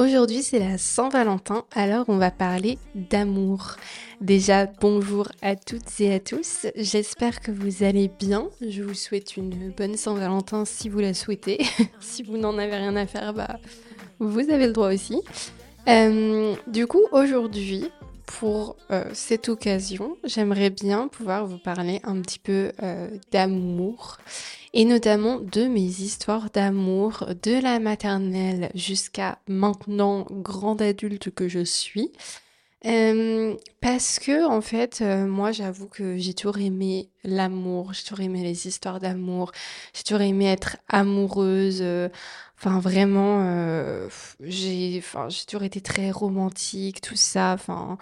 Aujourd'hui, c'est la Saint-Valentin, alors on va parler d'amour. Déjà, bonjour à toutes et à tous. J'espère que vous allez bien. Je vous souhaite une bonne Saint-Valentin si vous la souhaitez. si vous n'en avez rien à faire, bah, vous avez le droit aussi. Euh, du coup, aujourd'hui, pour euh, cette occasion, j'aimerais bien pouvoir vous parler un petit peu euh, d'amour et notamment de mes histoires d'amour de la maternelle jusqu'à maintenant grande adulte que je suis. Euh, parce que en fait, moi j'avoue que j'ai toujours aimé l'amour, j'ai toujours aimé les histoires d'amour, j'ai toujours aimé être amoureuse. Enfin, vraiment, euh, j'ai toujours été très romantique, tout ça. Enfin,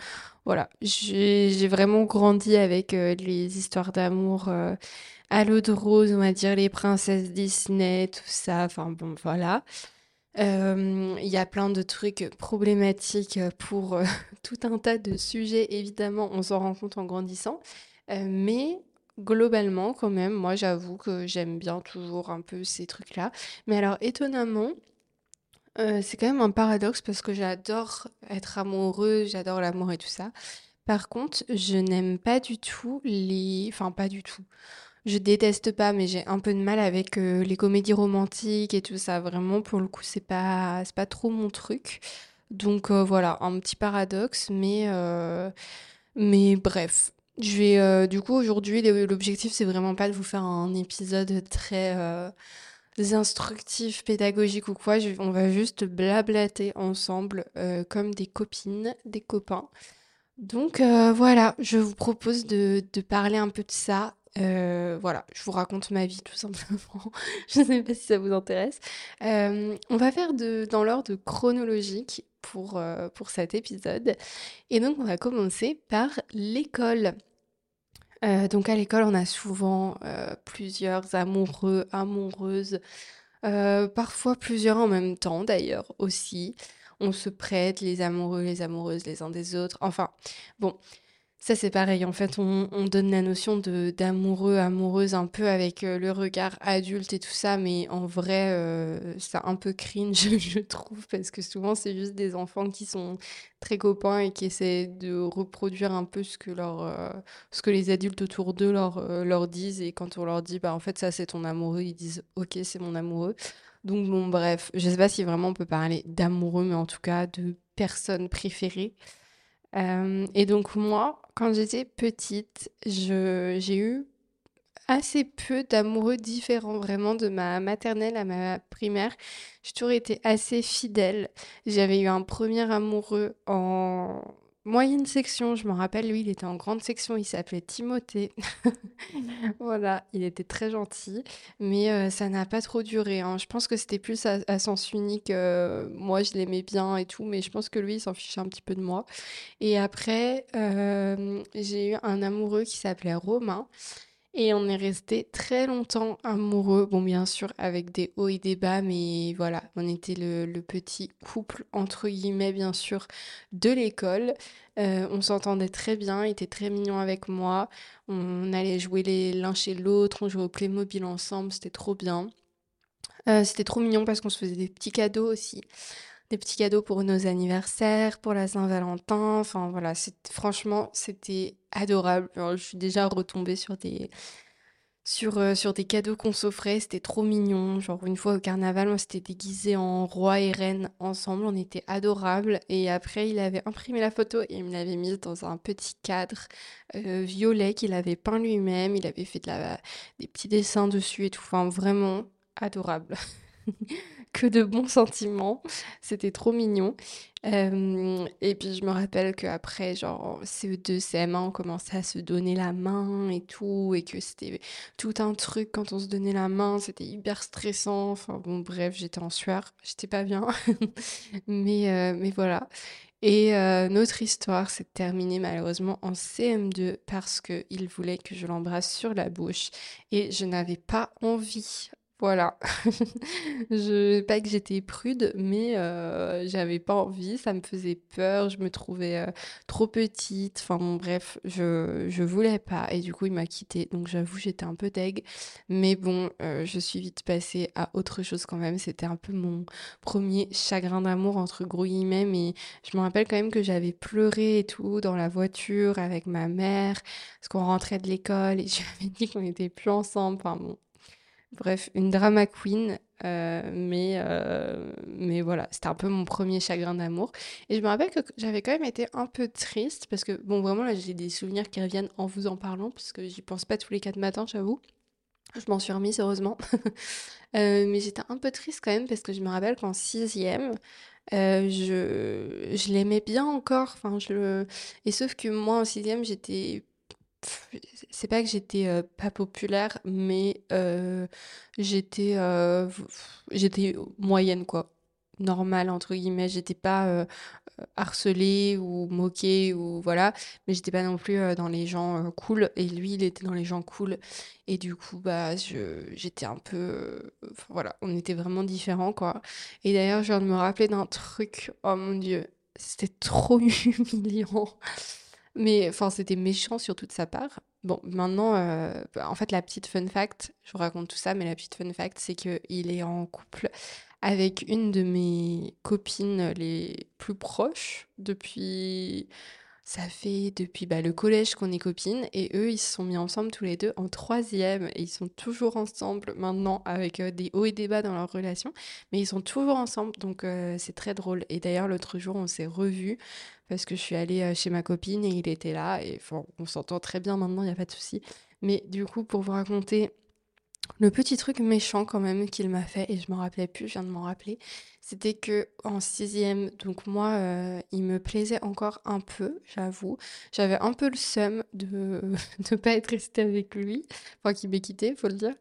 voilà. J'ai vraiment grandi avec euh, les histoires d'amour euh, à l'eau de rose, on va dire, les princesses Disney, tout ça. Enfin, bon, voilà. Il y a plein de trucs problématiques pour tout un tas de sujets, évidemment, on s'en rend compte en grandissant. mais globalement, quand même, moi, j'avoue que j'aime bien toujours un peu ces trucs-là. Mais alors, étonnamment, euh, c'est quand même un paradoxe parce que j'adore être amoureuse, j'adore l'amour et tout ça. Par contre, je n'aime pas du tout les... Enfin, pas du tout. Je déteste pas, mais j'ai un peu de mal avec euh, les comédies romantiques et tout ça. Vraiment, pour le coup, c'est pas, pas trop mon truc. Donc euh, voilà, un petit paradoxe, mais, mais bref. Je vais, euh, du coup, aujourd'hui, l'objectif, c'est vraiment pas de vous faire un épisode très euh, instructif, pédagogique ou quoi. on va juste blablater ensemble euh, comme des copines, des copains. Donc voilà, je vous propose de, de parler un peu de ça. Voilà, je vous raconte ma vie tout simplement. je ne sais pas si ça vous intéresse. on va faire dans l'ordre chronologique pour, pour cet épisode. Et donc, on va commencer par l'école. Euh, donc à l'école, on a souvent euh, plusieurs amoureux, amoureuses, euh, parfois plusieurs en même temps d'ailleurs aussi. On se prête les amoureux, les amoureuses les uns des autres. Enfin, bon, ça, c'est pareil. En fait, on, donne la notion de d'amoureux, amoureuse un peu avec euh, le regard adulte et tout ça, mais en vrai, euh, c'est un peu cringe, je trouve, parce que souvent, c'est juste des enfants qui sont très copains et qui essaient de reproduire un peu ce que, leur, euh, ce que les adultes autour d'eux leur, leur disent. Et quand on leur dit, bah, en fait, ça, c'est ton amoureux, ils disent, ok, c'est mon amoureux. Donc, bon, bref, je sais pas si vraiment on peut parler d'amoureux, mais en tout cas de personnes préférées. et donc, moi, quand j'étais petite, je, j'ai eu assez peu d'amoureux différents, vraiment, de ma maternelle à ma primaire. J'ai toujours été assez fidèle. J'avais eu un premier amoureux en moyenne section, je me rappelle, lui, il était en grande section, il s'appelait Timothée. voilà, il était très gentil, mais euh, ça n'a pas trop duré. hein. Je pense que c'était plus à, sens unique. euh, moi, je l'aimais bien et tout, mais je pense que lui, il s'en fichait un petit peu de moi. Et après, euh, j'ai eu un amoureux qui s'appelait Romain. Et on est resté très longtemps amoureux, bon bien sûr avec des hauts et des bas, mais voilà, on était le, petit couple entre guillemets bien sûr de l'école. Euh, on s'entendait très bien, il était très mignon avec moi. On allait jouer l'un chez l'autre, on jouait au Playmobil ensemble, c'était trop bien. Euh, c'était trop mignon parce qu'on se faisait des petits cadeaux aussi des petits cadeaux pour nos anniversaires, pour la Saint-Valentin. Enfin voilà, franchement, c'était adorable. je suis déjà retombée sur des, sur, euh, sur des cadeaux qu'on s'offrait. C'était trop mignon. Genre, une fois au carnaval, on s'était déguisé en roi et reine ensemble. On était adorables. Et après, il avait imprimé la photo et il me l'avait mise dans un petit cadre euh, violet qu'il avait peint lui-même. Il avait fait des petits dessins dessus et tout. Vraiment adorable. que de bons sentiments. C'était trop mignon. Euh, et puis je me rappelle qu'après, genre CE2, CM1, on commençait à se donner la main et tout, et que c'était tout un truc quand on se donnait la main, c'était hyper stressant. Enfin bon, bref, j'étais en sueur, j'étais pas bien. mais, euh, mais voilà. Et euh, notre histoire s'est terminée malheureusement en CM2 parce qu'il voulait que je l'embrasse sur la bouche et je n'avais pas envie Voilà. Je pas que j'étais prude, mais heu, j'avais pas envie, ça me faisait peur, je me trouvais, heu, trop petite, enfin bon bref, je je voulais pas et du coup il m'a quittée donc j'avoue j'étais un peu deg. Mais bon, heu, je suis vite passée à autre chose quand même. C'était un peu mon premier «chagrin d'amour» entre gros guillemets, mais je me rappelle quand même que j'avais pleuré et tout dans la voiture avec ma mère, parce qu'on rentrait de l'école et je lui avais dit qu'on n'était plus ensemble, enfin bon. Bref, une drama queen, euh, mais, euh, mais voilà, c'était un peu mon premier chagrin d'amour. Et je me rappelle que j'avais quand même été un peu triste, parce que, bon, vraiment, là, j'ai des souvenirs qui reviennent en vous en parlant, parce que j'y pense pas tous les quatre matins, j'avoue. Je m'en suis remise, heureusement. Euh, mais j'étais un peu triste quand même, parce que je me rappelle qu'en sixième, je, je l'aimais bien encore. Je. Et sauf que moi, en sixième, j'étais c'est pas que j'étais, pas populaire, mais, j'étais, moyenne quoi. «Normale» entre guillemets. J'étais pas, harcelée ou moquée ou voilà, mais j'étais pas non plus, dans les gens, cool et lui, il était dans les gens cool et du coup, bah, j'étais un peu, voilà, on était vraiment différents quoi et d'ailleurs, je viens de me rappeler d'un truc, oh mon Dieu, c'était trop humiliant. Mais enfin, c'était méchant surtout de sa part. Bon, maintenant, euh, bah, en fait, la petite fun fact, je vous raconte tout ça, mais la petite fun fact, c'est qu'il est en couple avec une de mes copines les plus proches depuis ça fait depuis bah, le collège qu'on est copines. Et eux, ils se sont mis ensemble tous les deux en troisième. Et ils sont toujours ensemble maintenant avec euh, des hauts et des bas dans leur relation, mais ils sont toujours ensemble. Donc euh, c'est très drôle. Et d'ailleurs, l'autre jour, on s'est revus parce que je suis allée euh, chez ma copine et il était là et on s'entend très bien maintenant, il n'y a pas de souci. Mais du coup, pour vous raconter le petit truc méchant quand même qu'il m'a fait, et je m'en rappelais plus, je viens de m'en rappeler, c'était que en sixième, donc moi, euh, il me plaisait encore un peu, j'avoue. J'avais un peu le seum de ne pas être restée avec lui, enfin qu'il m'ait quitté, faut le dire.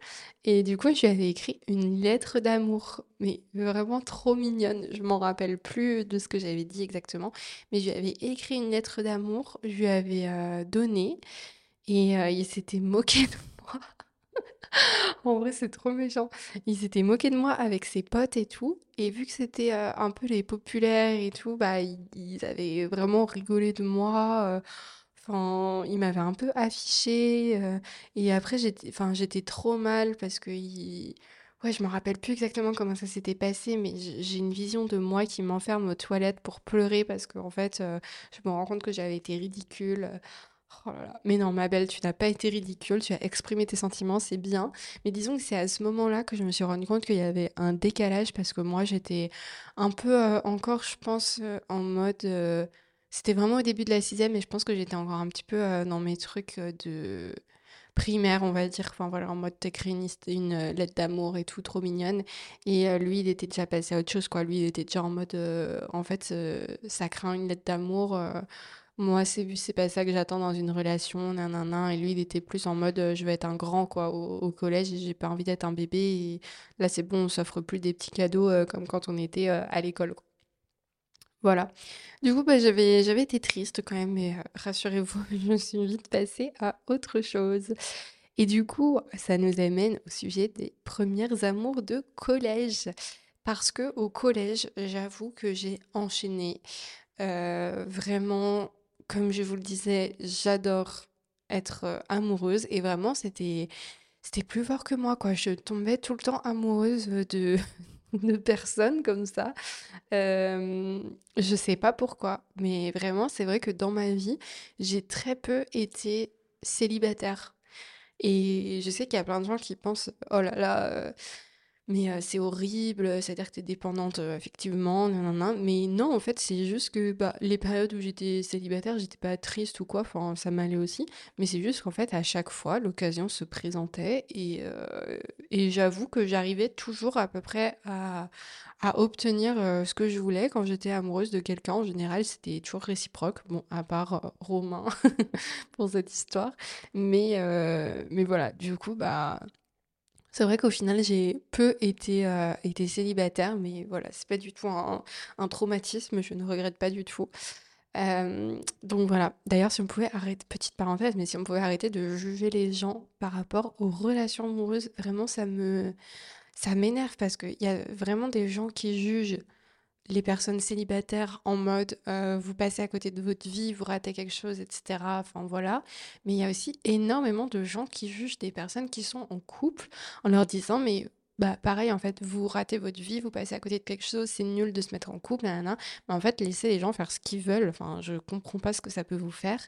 Et du coup, je lui avais écrit une lettre d'amour, mais vraiment trop mignonne. Je m'en rappelle plus de ce que j'avais dit exactement, mais je lui avais écrit une lettre d'amour, je lui avais euh, donné, et euh, il s'était moqué de moi. En vrai, c'est trop méchant. Il s'était moqué de moi avec ses potes et tout. Et vu que c'était euh, un peu les populaires et tout, bah, ils, avaient vraiment rigolé de moi. euh, Enfin, il m'avait un peu affiché. euh, et après, j'étais, trop mal parce que il... Ouais, je me rappelle plus exactement comment ça s'était passé, mais j'ai une vision de moi qui m'enferme aux toilettes pour pleurer parce qu'en fait, euh, je me rends compte que j'avais été ridicule. Oh. Mais non, ma belle, tu n'as pas été ridicule, tu as exprimé tes sentiments, c'est bien. Mais disons que c'est à ce moment-là que je me suis rendu compte qu'il y avait un décalage parce que moi, j'étais un peu euh, encore, je pense, euh, en mode... euh, c'était vraiment au début de la sixième et je pense que j'étais encore un petit peu dans mes trucs de primaire, on va dire. Enfin voilà, en mode t'écris une, une, lettre d'amour et tout, trop mignonne. Et lui, il était déjà passé à autre chose, quoi. Lui, il était déjà en mode, en fait, euh, ça craint une lettre d'amour. Moi, c'est c'est pas ça que j'attends dans une relation, nanana. Et lui, il était plus en mode, euh, je vais être un grand, quoi, au, au collège, j'ai pas envie d'être un bébé. Et là, c'est bon, on s'offre plus des petits cadeaux euh, comme quand on était euh, à l'école. Voilà. Du coup, bah, j'avais j'avais été triste quand même, mais rassurez-vous, je suis vite passée à autre chose. Et du coup, ça nous amène au sujet des premières amours de collège. Parce que au collège, j'avoue que j'ai enchaîné. Vraiment, comme je vous le disais, j'adore être euh, amoureuse. Et vraiment, c'était c'était plus fort que moi, quoi. Je tombais tout le temps amoureuse de, de personnes comme ça. Euh, je sais pas pourquoi, mais vraiment, c'est vrai que dans ma vie, j'ai très peu été célibataire. Et je sais qu'il y a plein de gens qui pensent, oh là là, euh, mais euh, c'est horrible, c'est-à-dire que t'es dépendante euh, effectivement, nanana. Mais non, en fait, c'est juste que bah, les périodes où j'étais célibataire, j'étais pas triste ou quoi, ça m'allait aussi. Mais c'est juste qu'en fait, à chaque fois, l'occasion se présentait et, euh, et j'avoue que j'arrivais toujours à peu près à, à obtenir euh, ce que je voulais quand j'étais amoureuse de quelqu'un. En général, c'était toujours réciproque, bon, à part Romain pour cette histoire. Mais, mais voilà, du coup, bah. C'est vrai qu'au final, j'ai peu été, euh, été célibataire, mais voilà, c'est pas du tout un, traumatisme, je ne regrette pas du tout. Euh, donc voilà, d'ailleurs, si on pouvait arrêter, petite parenthèse, mais si on pouvait arrêter de juger les gens par rapport aux relations amoureuses, vraiment, ça me, ça m'énerve parce qu'il y a vraiment des gens qui jugent les personnes célibataires en mode euh, vous passez à côté de votre vie, vous ratez quelque chose, etc. Enfin voilà. Mais il y a aussi énormément de gens qui jugent des personnes qui sont en couple en leur disant mais bah pareil en fait vous ratez votre vie vous passez à côté de quelque chose c'est nul de se mettre en couple nanana. mais en fait laissez les gens faire ce qu'ils veulent. Enfin je comprends pas ce que ça peut vous faire.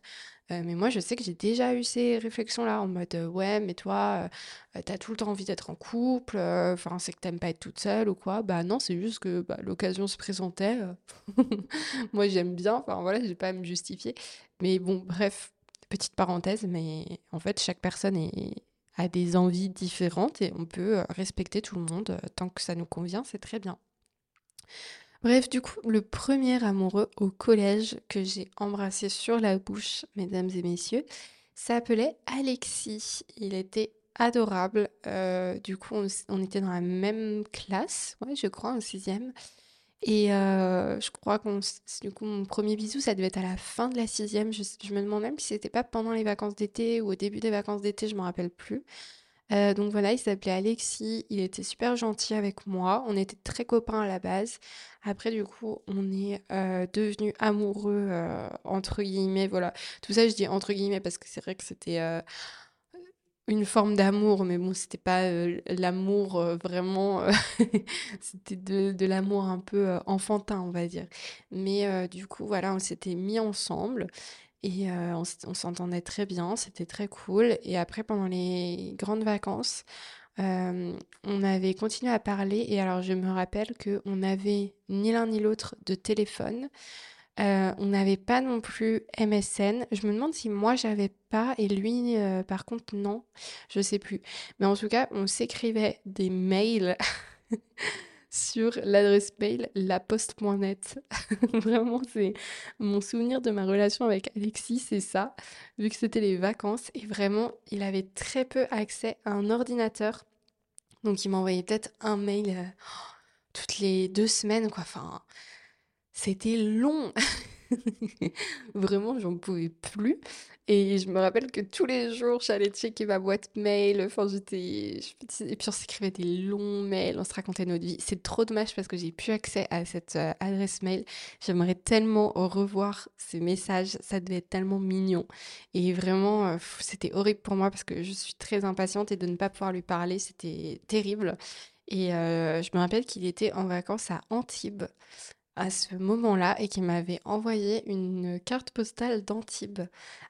Euh, mais moi je sais que j'ai déjà eu ces réflexions là en mode euh, ouais mais toi euh, t'as tout le temps envie d'être en couple enfin c'est que t'aimes pas être toute seule ou quoi. Bah non c'est juste que bah, l'occasion se présentait moi j'aime bien. Enfin voilà j'ai pas à me justifier. Mais bon bref petite parenthèse mais en fait chaque personne est des envies différentes et on peut euh, respecter tout le monde euh, tant que ça nous convient, c'est très bien. Bref, du coup, le premier amoureux au collège que j'ai embrassé sur la bouche, mesdames et messieurs, s'appelait Alexis. Il était adorable. Euh, du coup, on, était dans la même classe, ouais, je crois, en sixième. Et euh, je crois qu'on, du coup, mon premier bisou, ça devait être à la fin de la sixième. Je, me demande même si c'était pas pendant les vacances d'été ou au début des vacances d'été, je me rappelle plus. Euh, donc voilà, il s'appelait Alexis, il était super gentil avec moi, on était très copains à la base. Après, du coup, on est euh, devenus amoureux, euh, entre guillemets, voilà. Tout ça, je dis entre guillemets parce que c'est vrai que c'était une forme d'amour, mais bon, c'était pas euh, l'amour euh, vraiment, euh, c'était de, l'amour un peu enfantin, on va dire. Mais du coup, voilà, on s'était mis ensemble et on, on s'entendait très bien, c'était très cool. Et après, pendant les grandes vacances, on avait continué à parler. Et alors, je me rappelle que on n'avait ni l'un ni l'autre de téléphone. Euh, on n'avait pas non plus MSN. Je me demande si moi j'avais pas et lui euh, par contre non, je sais plus. Mais en tout cas, on s'écrivait des mails sur l'adresse mail laposte.net. Vraiment, c'est mon souvenir de ma relation avec Alexis, c'est ça, vu que c'était les vacances et vraiment, il avait très peu accès à un ordinateur. Donc il m'envoyait peut-être un mail euh, toutes les deux semaines quoi. Enfin, c'était long. Vraiment, j'en pouvais plus. Et je me rappelle que tous les jours, j'allais checker ma boîte mail. Enfin, j'étais. Et puis, on s'écrivait des longs mails, on se racontait notre vie. C'est trop dommage parce que j'ai plus accès à cette euh, adresse mail. J'aimerais tellement revoir ces messages. Ça devait être tellement mignon. Et vraiment, euh, c'était horrible pour moi parce que je suis très impatiente et de ne pas pouvoir lui parler, c'était terrible. Et euh, je me rappelle qu'il était en vacances à Antibes à ce moment-là et qui m'avait envoyé une carte postale d'Antibes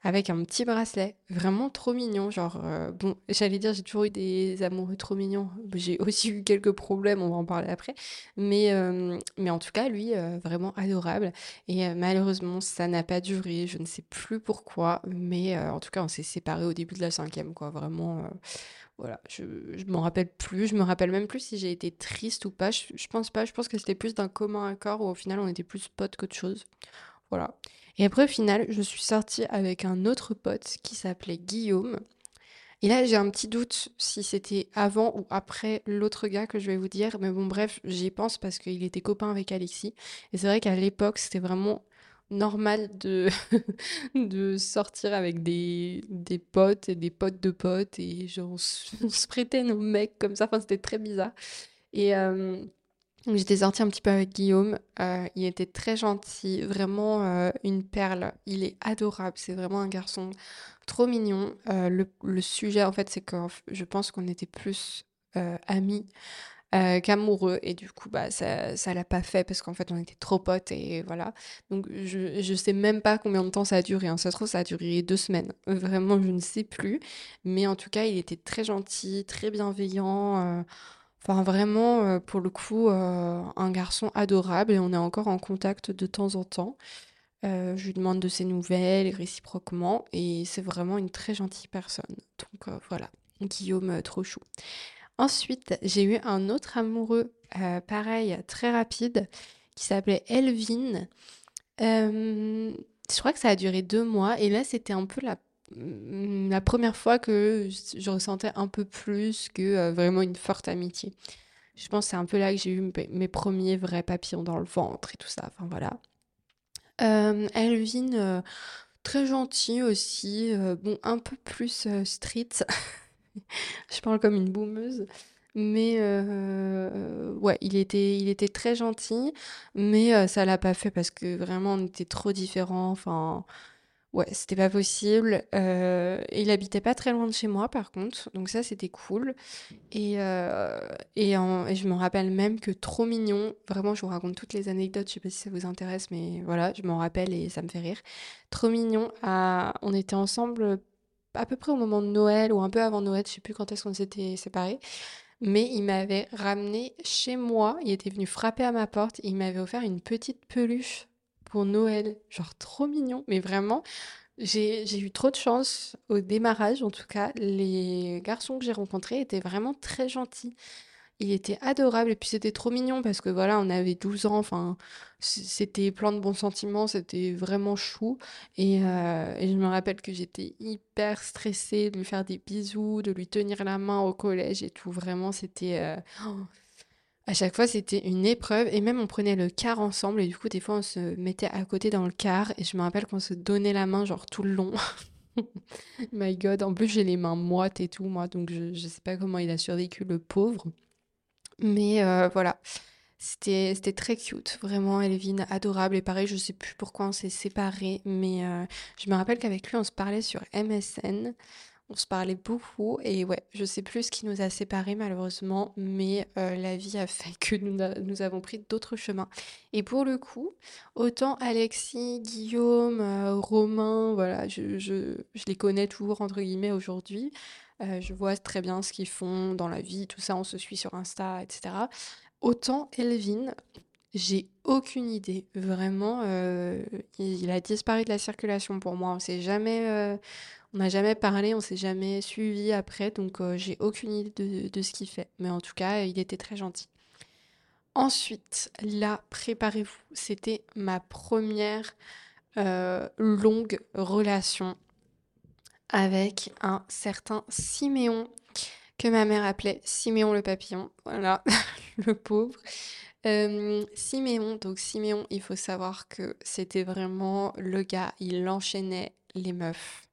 avec un petit bracelet, vraiment trop mignon. Genre, euh, bon, j'allais dire, j'ai toujours eu des amoureux trop mignons. J'ai aussi eu quelques problèmes, on va en parler après. Mais, euh, mais en tout cas, lui, euh, vraiment adorable. Et malheureusement, ça n'a pas duré. Je ne sais plus pourquoi, mais en tout cas, on s'est séparés au début de la cinquième, quoi. Vraiment. Voilà, je, je m'en rappelle plus. Je me rappelle même plus si j'ai été triste ou pas. Je, je pense pas. Je pense que c'était plus d'un commun accord où final on était plus potes qu'autre chose. Voilà. Et après, au final, je suis sortie avec un autre pote qui s'appelait Guillaume. Et là, j'ai un petit doute si c'était avant ou après l'autre gars que je vais vous dire. Mais bon, bref, j'y pense parce qu'il était copain avec Alexis. Et c'est vrai qu'à l'époque, c'était vraiment normal de, de sortir avec des, des potes et des potes de potes et genre on se, prêtait nos mecs comme ça, enfin c'était très bizarre. Et euh, j'étais sortie un petit peu avec Guillaume, euh, il était très gentil, vraiment euh, une perle, il est adorable, c'est vraiment un garçon trop mignon. le, le sujet en fait c'est que je pense qu'on était plus amis euh, qu'amoureux. Et du coup bah ça ça l'a pas fait parce qu'en fait on était trop potes et voilà. Donc je je sais même pas combien de temps ça a duré hein. ça se trouve ça a duré deux semaines. Vraiment je ne sais plus. Mais en tout cas il était très gentil très bienveillant euh, enfin vraiment euh, pour le coup euh, un garçon adorable et on est encore en contact de temps en temps. Euh, je lui demande de ses nouvelles réciproquement et c'est vraiment une très gentille personne. Donc voilà. Guillaume trop chou. Ensuite, j'ai eu un autre amoureux, pareil, très rapide, qui s'appelait Elvin. Je crois que ça a duré deux mois et là, c'était un peu la, la première fois que je ressentais un peu plus que euh, vraiment une forte amitié. Je pense que c'est un peu là que j'ai eu mes premiers vrais papillons dans le ventre et tout ça. Enfin voilà. Elvin, très gentil aussi. bon, un peu plus street. je parle comme une boumeuse. Mais euh, ouais, il était, il était très gentil, mais euh, ça l'a pas fait parce que vraiment on était trop différents. Enfin, ouais, c'était pas possible. Euh, il habitait pas très loin de chez moi par contre, donc ça c'était cool. Et, euh, et, je me rappelle même que trop mignon. Vraiment, je vous raconte toutes les anecdotes. Je sais pas si ça vous intéresse, mais voilà, je m'en rappelle et ça me fait rire. Trop mignon. on était ensemble à peu près au moment de Noël ou un peu avant Noël. Je sais plus quand est-ce qu'on s'était séparés. Mais il m'avait ramené chez moi, il était venu frapper à ma porte il m'avait offert une petite peluche pour Noël. Genre trop mignon, mais vraiment, j'ai eu trop de chance au démarrage. En tout cas, les garçons que j'ai rencontrés étaient vraiment très gentils. Il était adorable et puis c'était trop mignon parce que voilà, on avait 12 ans, enfin, c'était plein de bons sentiments, c'était vraiment chou. Et, euh, et je me rappelle que j'étais hyper stressée de lui faire des bisous, de lui tenir la main au collège et tout. Vraiment, c'était... euh, oh, à chaque fois, c'était une épreuve et même on prenait le car ensemble et du coup, des fois, on se mettait à côté dans le car et je me rappelle qu'on se donnait la main genre tout le long. My God, en plus, j'ai les mains moites et tout, moi, donc je, je sais pas comment il a survécu, le pauvre. Mais euh, voilà, c'était c'était très cute, vraiment, Elvin, adorable. Et pareil, je sais plus pourquoi on s'est séparés, mais euh, je me rappelle qu'avec lui, on se parlait sur MSN. On se parlait beaucoup et ouais, je sais plus ce qui nous a séparés malheureusement, mais euh, la vie a fait que nous, avons pris d'autres chemins. Et pour le coup, autant Alexis, Guillaume, euh, Romain, voilà, je, les connais toujours entre guillemets aujourd'hui. Euh, je vois très bien ce qu'ils font dans la vie, tout ça, on se suit sur Insta, etc. Autant Elvin, j'ai aucune idée. Vraiment, il, a disparu de la circulation pour moi. On s'est jamais, euh, on n'a jamais parlé, on s'est jamais suivi après, donc euh, j'ai aucune idée de, ce qu'il fait. Mais en tout cas, il était très gentil. Ensuite, là, préparez-vous, c'était ma première euh, longue relation avec un certain Siméon, que ma mère appelait Siméon le papillon. Voilà, le pauvre. Euh, Siméon, donc Siméon, il faut savoir que c'était vraiment le gars, il enchaînait les meufs.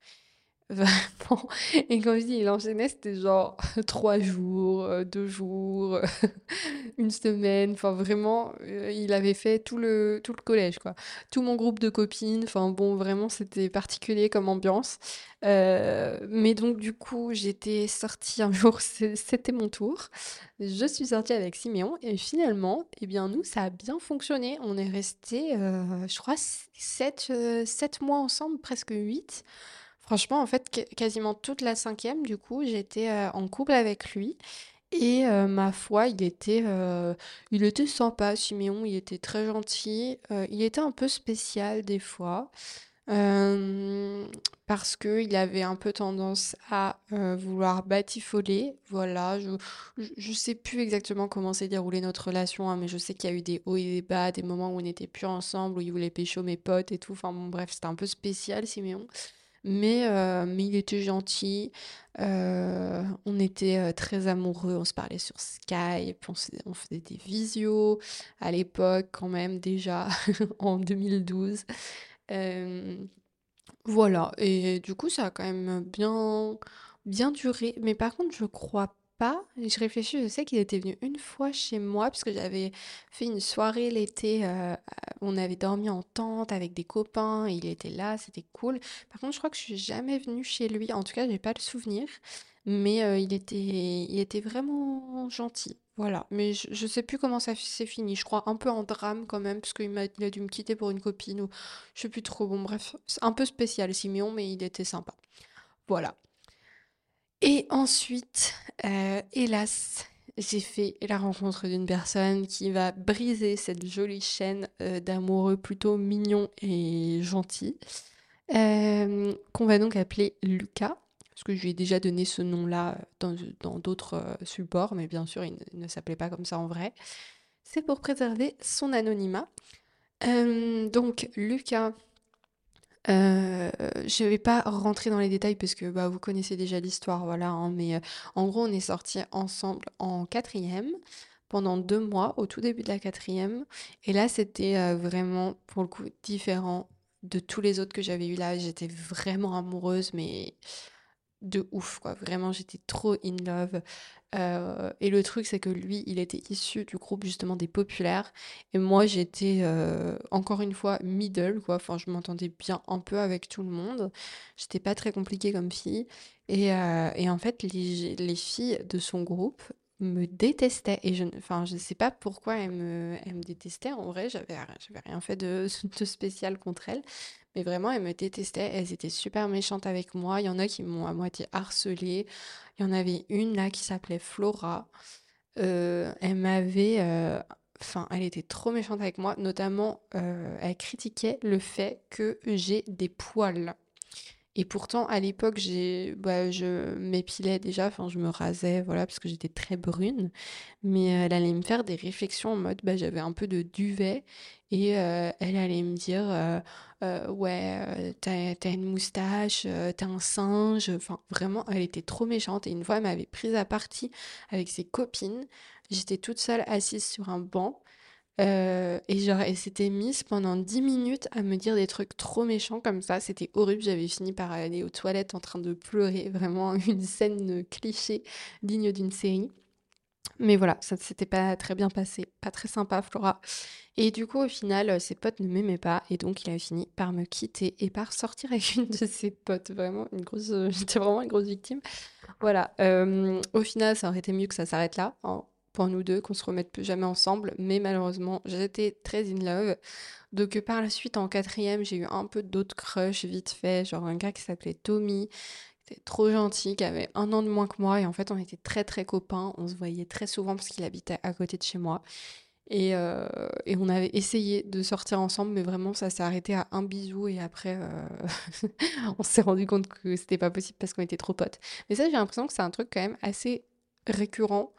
Vraiment. Et quand je dis il enchaînait, c'était genre trois jours, euh, deux jours, une semaine. Enfin, vraiment, euh, il avait fait tout le, tout le collège, quoi. Tout mon groupe de copines. Enfin, bon, vraiment, c'était particulier comme ambiance. Euh, mais donc, du coup, j'étais sortie un jour, c'était mon tour. Je suis sortie avec Siméon et finalement, eh bien, nous, ça a bien fonctionné. On est restés, je crois, sept, euh, sept mois ensemble, presque huit. Franchement, en fait, qu- quasiment toute la cinquième, du coup, j'étais euh, en couple avec lui. Et euh, ma foi, il était, euh, il était sympa, Siméon, il était très gentil. Il était un peu spécial des fois, parce qu'il avait un peu tendance à vouloir batifoler. Voilà, je, je, je sais plus exactement comment s'est déroulée notre relation, hein, mais je sais qu'il y a eu des hauts et des bas, des moments où on n'était plus ensemble, où il voulait pécho mes potes et tout. Enfin bon, bref, c'était un peu spécial, Siméon. Mais, euh, mais il était gentil. euh, on était euh, très amoureux. On se parlait sur Skype. On, on faisait des visios à l'époque, quand même, déjà en 2012. Euh, voilà. Et du coup, ça a quand même bien, bien duré. Mais par contre, je crois Je réfléchis, je sais qu'il était venu une fois chez moi, parce que j'avais fait une soirée l'été. euh, on avait dormi en tente avec des copains. il était là, c'était cool. Par contre, je crois que je suis jamais venue chez lui. En tout cas, j'ai pas le souvenir. Mais euh, il était, il était vraiment gentil. Voilà. Mais je, je sais plus comment ça s'est fini. Je crois un peu en drame quand même, parce qu'il a dû me quitter pour une copine ou je sais plus trop. Bon, bref, un peu spécial, Simeon, mais il était sympa. Voilà. Et ensuite, euh, hélas, j'ai fait la rencontre d'une personne qui va briser cette jolie chaîne euh, d'amoureux plutôt mignons et gentils, euh, qu'on va donc appeler Lucas, parce que je lui ai déjà donné ce nom-là dans d'autres supports, mais bien sûr, il ne, s'appelait pas comme ça en vrai. C'est pour préserver son anonymat. Donc, Lucas. Euh, je vais pas rentrer dans les détails parce que bah, vous connaissez déjà l'histoire, voilà. hein, mais euh, en gros, on est sortis ensemble en quatrième pendant deux mois au tout début de la quatrième. Et là, c'était euh, vraiment pour le coup différent de tous les autres que j'avais eu là. J'étais vraiment amoureuse, mais de ouf, quoi. Vraiment, j'étais trop in love. Euh, et le truc, c'est que lui, il était issu du groupe justement des populaires. Et moi, j'étais euh, encore une fois middle, quoi. Enfin, je m'entendais bien un peu avec tout le monde. J'étais pas très compliquée comme fille. Et, euh, et en fait, les, les filles de son groupe me détestaient. Et je, enfin, je sais pas pourquoi elles me, elles me détestaient. En vrai, j'avais, rien fait de spécial contre elles. Mais vraiment, elles me détestaient. Elles étaient super méchantes avec moi. Il y en a qui m'ont à moitié harcelée. Il y en avait une là qui s'appelait Flora. Euh, elle m'avait. euh, Enfin, elle était trop méchante avec moi. Notamment, euh, elle critiquait le fait que j'ai des poils. Et pourtant, à l'époque, bah, je m'épilais déjà, enfin, je me rasais, voilà, parce que j'étais très brune. Mais euh, elle allait me faire des réflexions en mode, bah, j'avais un peu de duvet. Et euh, elle allait me dire, euh, ouais, t'as, une moustache, t'as un singe. Enfin, vraiment, elle était trop méchante. Et une fois, elle m'avait prise à partie avec ses copines. J'étais toute seule assise sur un banc. Euh, et genre, elle s'était mise pendant 10 minutes à me dire des trucs trop méchants comme ça. C'était horrible. J'avais fini par aller aux toilettes en train de pleurer. Vraiment une scène cliché digne d'une série. Mais voilà, ça ne s'était pas très bien passé. Pas très sympa, Flora. Et du coup, au final, euh, ses potes ne m'aimaient pas. Et donc, il a fini par me quitter et par sortir avec une de ses potes. Vraiment, une grosse... J'étais vraiment une grosse victime. Voilà. Euh, au final, ça aurait été mieux que ça s'arrête là. Pour nous deux, qu'on se remette plus jamais ensemble. Mais malheureusement, j'étais très in love. Donc euh, par la suite, en quatrième, j'ai eu un peu d'autres crushs vite fait. Genre un gars qui s'appelait Tommy, qui était trop gentil, qui avait un an de moins que moi. Et en fait, on était très très copains. On se voyait très souvent parce qu'il habitait à côté de chez moi. Et, euh, et on avait essayé de sortir ensemble, mais vraiment, ça s'est arrêté à un bisou. Et après, euh, on s'est rendu compte que c'était pas possible parce qu'on était trop potes. Mais ça, j'ai l'impression que c'est un truc quand même assez récurrent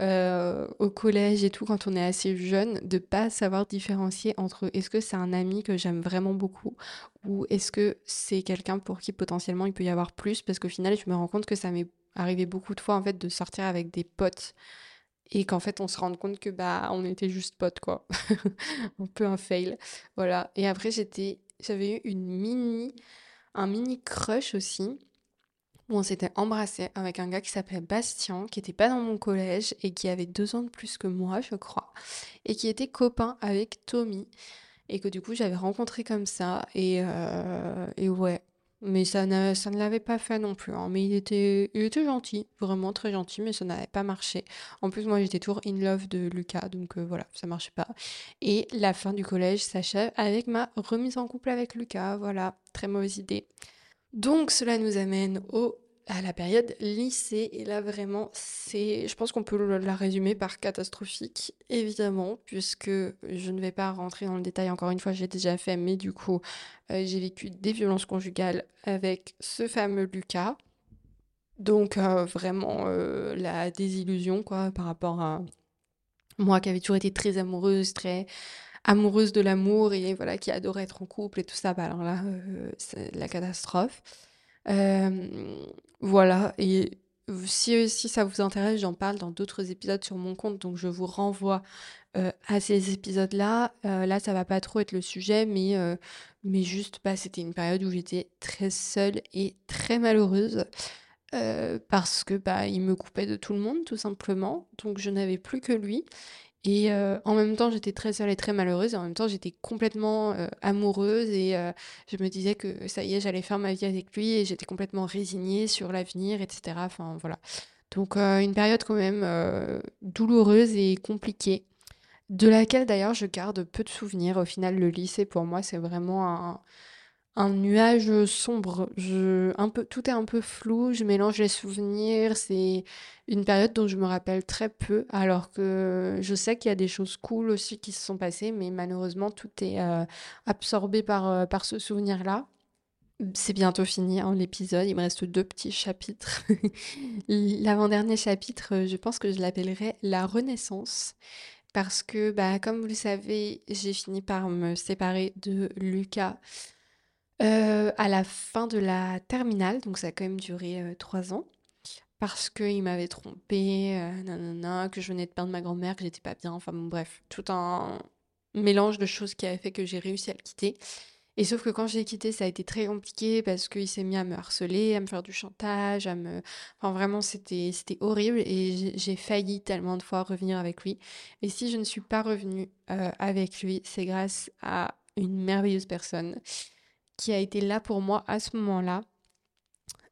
euh, au collège et tout, quand on est assez jeune, de pas savoir différencier entre est-ce que c'est un ami que j'aime vraiment beaucoup ou est-ce que c'est quelqu'un pour qui potentiellement il peut y avoir plus, parce qu'au final, je me rends compte que ça m'est arrivé beaucoup de fois en fait de sortir avec des potes et qu'en fait on se rend compte que bah on était juste potes quoi. Un peu un fail. Voilà. Et après j'étais j'avais eu une mini un mini crush aussi où on s'était embrassé avec un gars qui s'appelait Bastien, qui était pas dans mon collège et qui avait deux ans de plus que moi, je crois, et qui était copain avec Tommy, et que du coup j'avais rencontré comme ça, et, euh, ouais. Mais ça ne, ne l'avait pas fait non plus, hein. Mais il était, il était gentil, vraiment très gentil, mais ça n'avait pas marché. En plus, moi j'étais toujours in love de Lucas, donc euh, voilà, ça marchait pas. Et la fin du collège s'achève avec ma remise en couple avec Lucas, voilà, très mauvaise idée. Donc cela nous amène au, à la période lycée. Et là vraiment, c'est, je pense qu'on peut la résumer par catastrophique, évidemment, puisque je ne vais pas rentrer dans le détail, encore une fois, j'ai déjà fait, mais du coup, euh, j'ai vécu des violences conjugales avec ce fameux Lucas. Donc euh, vraiment euh, la désillusion, quoi, par rapport à moi qui avais toujours été très amoureuse, très amoureuse de l'amour et voilà, qui adorait être en couple et tout ça, bah alors là, euh, c'est la catastrophe. Euh, voilà, et si, si ça vous intéresse, j'en parle dans d'autres épisodes sur mon compte, donc je vous renvoie euh, à ces épisodes-là. Là, ça va pas trop être le sujet, mais, mais juste, bah, c'était une période où j'étais très seule et très malheureuse. parce que bah, il me coupait de tout le monde, tout simplement. Donc je n'avais plus que lui. Et euh, en même temps, j'étais très seule et très malheureuse. Et en même temps, j'étais complètement euh, amoureuse. Et euh, je me disais que ça y est, j'allais faire ma vie avec lui. Et j'étais complètement résignée sur l'avenir, etc. Enfin, voilà. Donc, une période quand même douloureuse et compliquée. De laquelle d'ailleurs je garde peu de souvenirs. Au final, le lycée pour moi, c'est vraiment un, un nuage sombre. Je, un peu, tout est un peu flou, je mélange les souvenirs. C'est une période dont je me rappelle très peu, alors que je sais qu'il y a des choses cool aussi qui se sont passées, mais malheureusement, tout est euh, absorbé par, euh, par ce souvenir-là. C'est bientôt fini, hein, l'épisode. Il me reste deux petits chapitres. L'avant-dernier chapitre, euh, je pense que je l'appellerai La Renaissance. Parce que, bah, comme vous le savez, j'ai fini par me séparer de Lucas euh, à la fin de la terminale, donc ça a quand même duré euh, trois ans, parce qu'il m'avait trompé, euh, que je venais de perdre ma grand-mère, que j'étais pas bien, enfin bref, tout un mélange de choses qui avait fait que j'ai réussi à le quitter. Et sauf que quand je l'ai quitté, ça a été très compliqué parce qu'il s'est mis à me harceler, à me faire du chantage, à me... Enfin, vraiment, c'était, c'était horrible et j'ai failli tellement de fois revenir avec lui. Et si je ne suis pas revenue euh, avec lui, c'est grâce à une merveilleuse personne qui a été là pour moi à ce moment-là.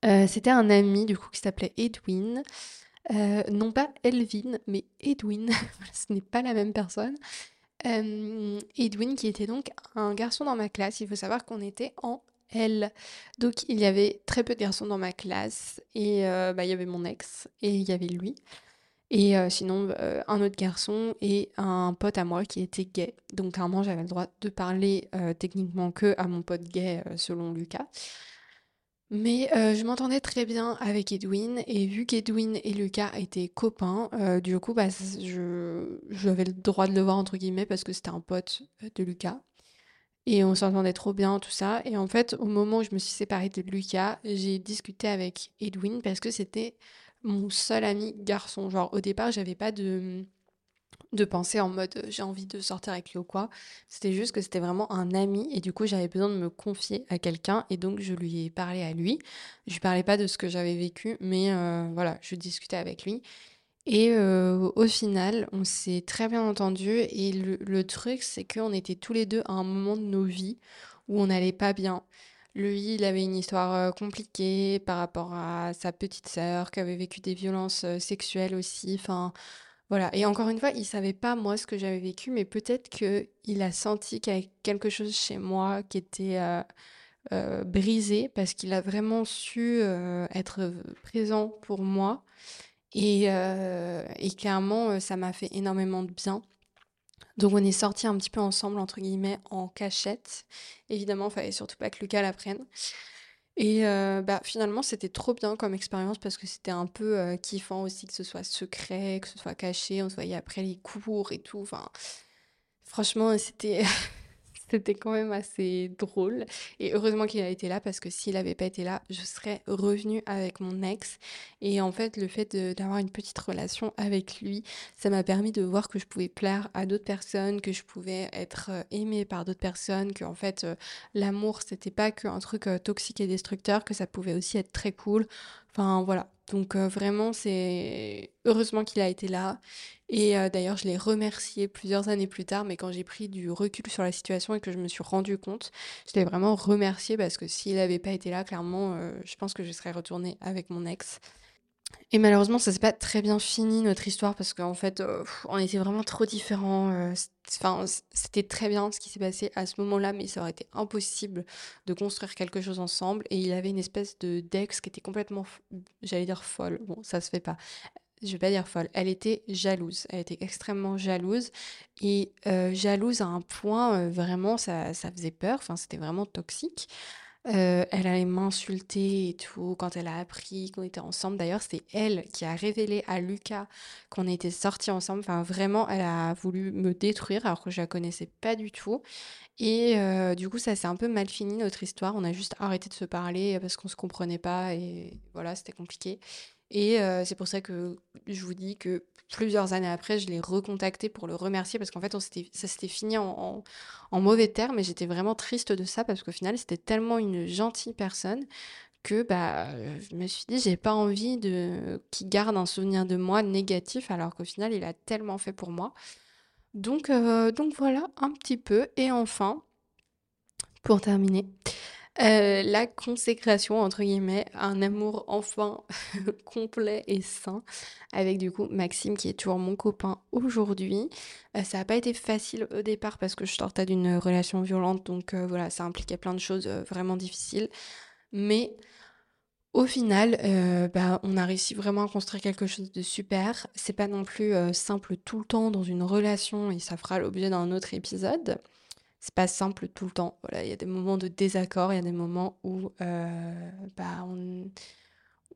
Euh, c'était un ami, du coup, qui s'appelait Edwin. Euh, non pas Elvin, mais Edwin. ce n'est pas la même personne. Edwin, qui était donc un garçon dans ma classe. Il faut savoir qu'on était en L. Donc il y avait très peu de garçons dans ma classe. Et euh, bah, il y avait mon ex et il y avait lui. Et euh, sinon, euh, un autre garçon et un pote à moi qui était gay. Donc clairement, j'avais le droit de parler techniquement que à mon pote gay selon Lucas. Mais euh, je m'entendais très bien avec Edwin et vu qu'Edwin et Lucas étaient copains, euh, du coup, bah, j'avais le droit de le voir entre guillemets parce que c'était un pote euh, de Lucas. Et on s'entendait trop bien, tout ça. Et en fait, au moment où je me suis séparée de Lucas, j'ai discuté avec Edwin parce que c'était mon seul ami garçon. Genre, au départ, j'avais pas de de penser en mode j'ai envie de sortir avec lui ou quoi. C'était juste que c'était vraiment un ami et du coup j'avais besoin de me confier à quelqu'un et donc je lui ai parlé à lui. Je lui parlais pas de ce que j'avais vécu mais euh, voilà, je discutais avec lui. Et euh, au final, on s'est très bien entendu et le, truc c'est qu'on était tous les deux à un moment de nos vies où on n'allait pas bien. Lui, il avait une histoire euh, compliquée par rapport à sa petite sœur qui avait vécu des violences sexuelles aussi. Enfin, voilà, et encore une fois, il savait pas moi ce que j'avais vécu, mais peut-être qu'il a senti qu'il y avait quelque chose chez moi qui était euh, euh, brisé parce qu'il a vraiment su euh, être présent pour moi. Et, et clairement, ça m'a fait énormément de bien. Donc on est sortis un petit peu ensemble, entre guillemets, en cachette. Évidemment, il fallait surtout pas que Lucas l'apprenne. Et euh, bah, finalement, c'était trop bien comme expérience parce que c'était un peu euh, kiffant aussi que ce soit secret, que ce soit caché. On se voyait après les cours et tout. Enfin, franchement, c'était C'était quand même assez drôle. Et heureusement qu'il a été là parce que s'il n'avait pas été là, je serais revenue avec mon ex. Et en fait, le fait d'avoir une petite relation avec lui, ça m'a permis de voir que je pouvais plaire à d'autres personnes, que je pouvais être euh, aimée par d'autres personnes, que en fait, euh, l'amour, c'était pas qu'un truc euh, toxique et destructeur, que ça pouvait aussi être très cool. Enfin, voilà. Donc vraiment, c'est heureusement qu'il a été là. Et euh, d'ailleurs, je l'ai remercié plusieurs années plus tard, mais quand j'ai pris du recul sur la situation et que je me suis rendu compte, je l'ai vraiment remercié parce que s'il n'avait pas été là, clairement, euh, je pense que je serais retournée avec mon ex. Et malheureusement, ça s'est pas très bien fini notre histoire parce qu'en fait, euh, on était vraiment trop différents. Enfin, c'était très bien ce qui s'est passé à ce moment-là, mais ça aurait été impossible de construire quelque chose ensemble. Et il avait une espèce de d'ex qui était complètement, j'allais dire folle. Bon, ça se fait pas je vais pas dire folle, elle était jalouse. Elle était extrêmement jalouse et euh, jalouse à un point euh, vraiment ça, ça faisait peur. Enfin, c'était vraiment toxique. Euh, elle allait m'insulter et tout quand elle a appris qu'on était ensemble. D'ailleurs, c'est elle qui a révélé à Lucas qu'on était sortis ensemble. Enfin, vraiment, elle a voulu me détruire alors que je la connaissais pas du tout. Et du coup, ça s'est un peu mal fini notre histoire. On a juste arrêté de se parler parce qu'on se comprenait pas et voilà, c'était compliqué. Et c'est pour ça que je vous dis que plusieurs années après, je l'ai recontacté pour le remercier parce qu'en fait, ça s'était fini en, mauvais termes et j'étais vraiment triste de ça parce qu'au final, c'était tellement une gentille personne que bah, je me suis dit, j'ai pas envie de qu'il garde un souvenir de moi négatif alors qu'au final, il a tellement fait pour moi. Donc, donc voilà un petit peu. Et enfin, pour terminer, euh, la consécration, entre guillemets, un amour enfin complet et sain avec du coup Maxime qui est toujours mon copain aujourd'hui. Euh, ça n'a pas été facile au départ parce que je sortais d'une relation violente, donc euh, voilà, ça impliquait plein de choses vraiment difficiles. Mais au final, bah, on a réussi vraiment à construire quelque chose de super. C'est pas non plus simple tout le temps dans une relation et ça fera l'objet d'un autre épisode c'est pas simple tout le temps. Voilà, il y a des moments de désaccord, il y a des moments où euh, bah, on,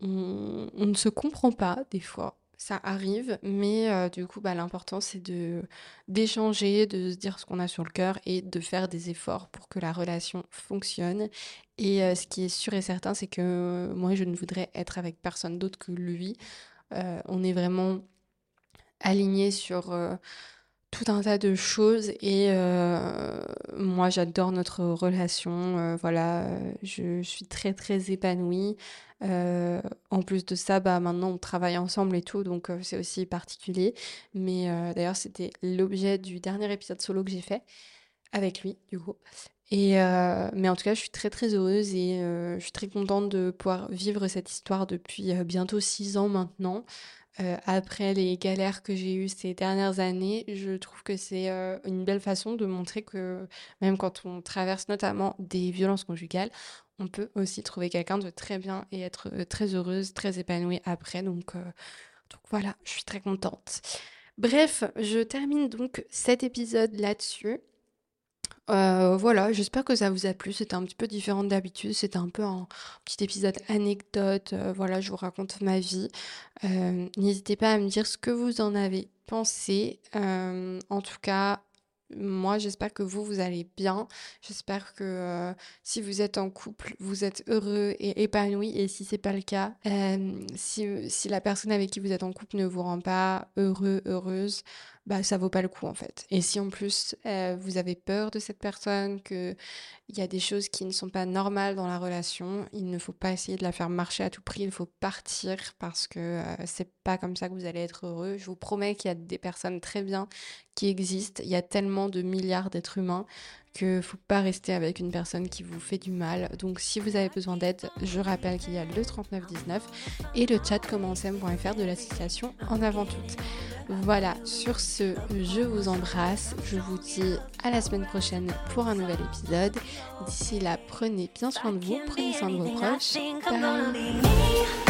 ne se comprend pas des fois. Ça arrive, mais euh, du coup, bah, l'important c'est de d'échanger, de se dire ce qu'on a sur le cœur et de faire des efforts pour que la relation fonctionne. Et euh, ce qui est sûr et certain, c'est que moi, je ne voudrais être avec personne d'autre que lui. on est vraiment aligné sur tout un tas de choses et moi j'adore notre relation. voilà, je suis très très épanouie. en plus de ça, bah maintenant on travaille ensemble et tout, donc c'est aussi particulier. Mais d'ailleurs c'était l'objet du dernier épisode solo que j'ai fait avec lui, du coup. Et mais en tout cas, je suis très très heureuse et je suis très contente de pouvoir vivre cette histoire depuis bientôt six ans maintenant. Après les galères que j'ai eues ces dernières années, je trouve que c'est une belle façon de montrer que même quand on traverse notamment des violences conjugales, on peut aussi trouver quelqu'un de très bien et être très heureuse, très épanouie après. Donc, donc voilà, je suis très contente. Bref, je termine donc cet épisode là-dessus. Euh, voilà, j'espère que ça vous a plu. C'était un petit peu différent d'habitude. C'était un peu un petit épisode anecdote. Euh, voilà, je vous raconte ma vie. Euh, n'hésitez pas à me dire ce que vous en avez pensé. en tout cas, moi, j'espère que vous, vous allez bien. J'espère que si vous êtes en couple, vous êtes heureux et épanoui. Et si c'est pas le cas, si, si la personne avec qui vous êtes en couple ne vous rend pas heureux, heureuse, bah ça vaut pas le coup en fait. Et si en plus euh, vous avez peur de cette personne, qu'il y a des choses qui ne sont pas normales dans la relation, il ne faut pas essayer de la faire marcher à tout prix, il faut partir parce que euh, c'est pas comme ça que vous allez être heureux. Je vous promets qu'il y a des personnes très bien qui existent, il y a tellement de milliards d'êtres humains faut pas rester avec une personne qui vous fait du mal. Donc si vous avez besoin d'aide, je rappelle qu'il y a le 3919 et le chat commencem.fr de l'association En Avant Toute. Voilà, sur ce, je vous embrasse. Je vous dis à la semaine prochaine pour un nouvel épisode. D'ici là, prenez bien soin de vous, prenez soin de vos proches. Bye.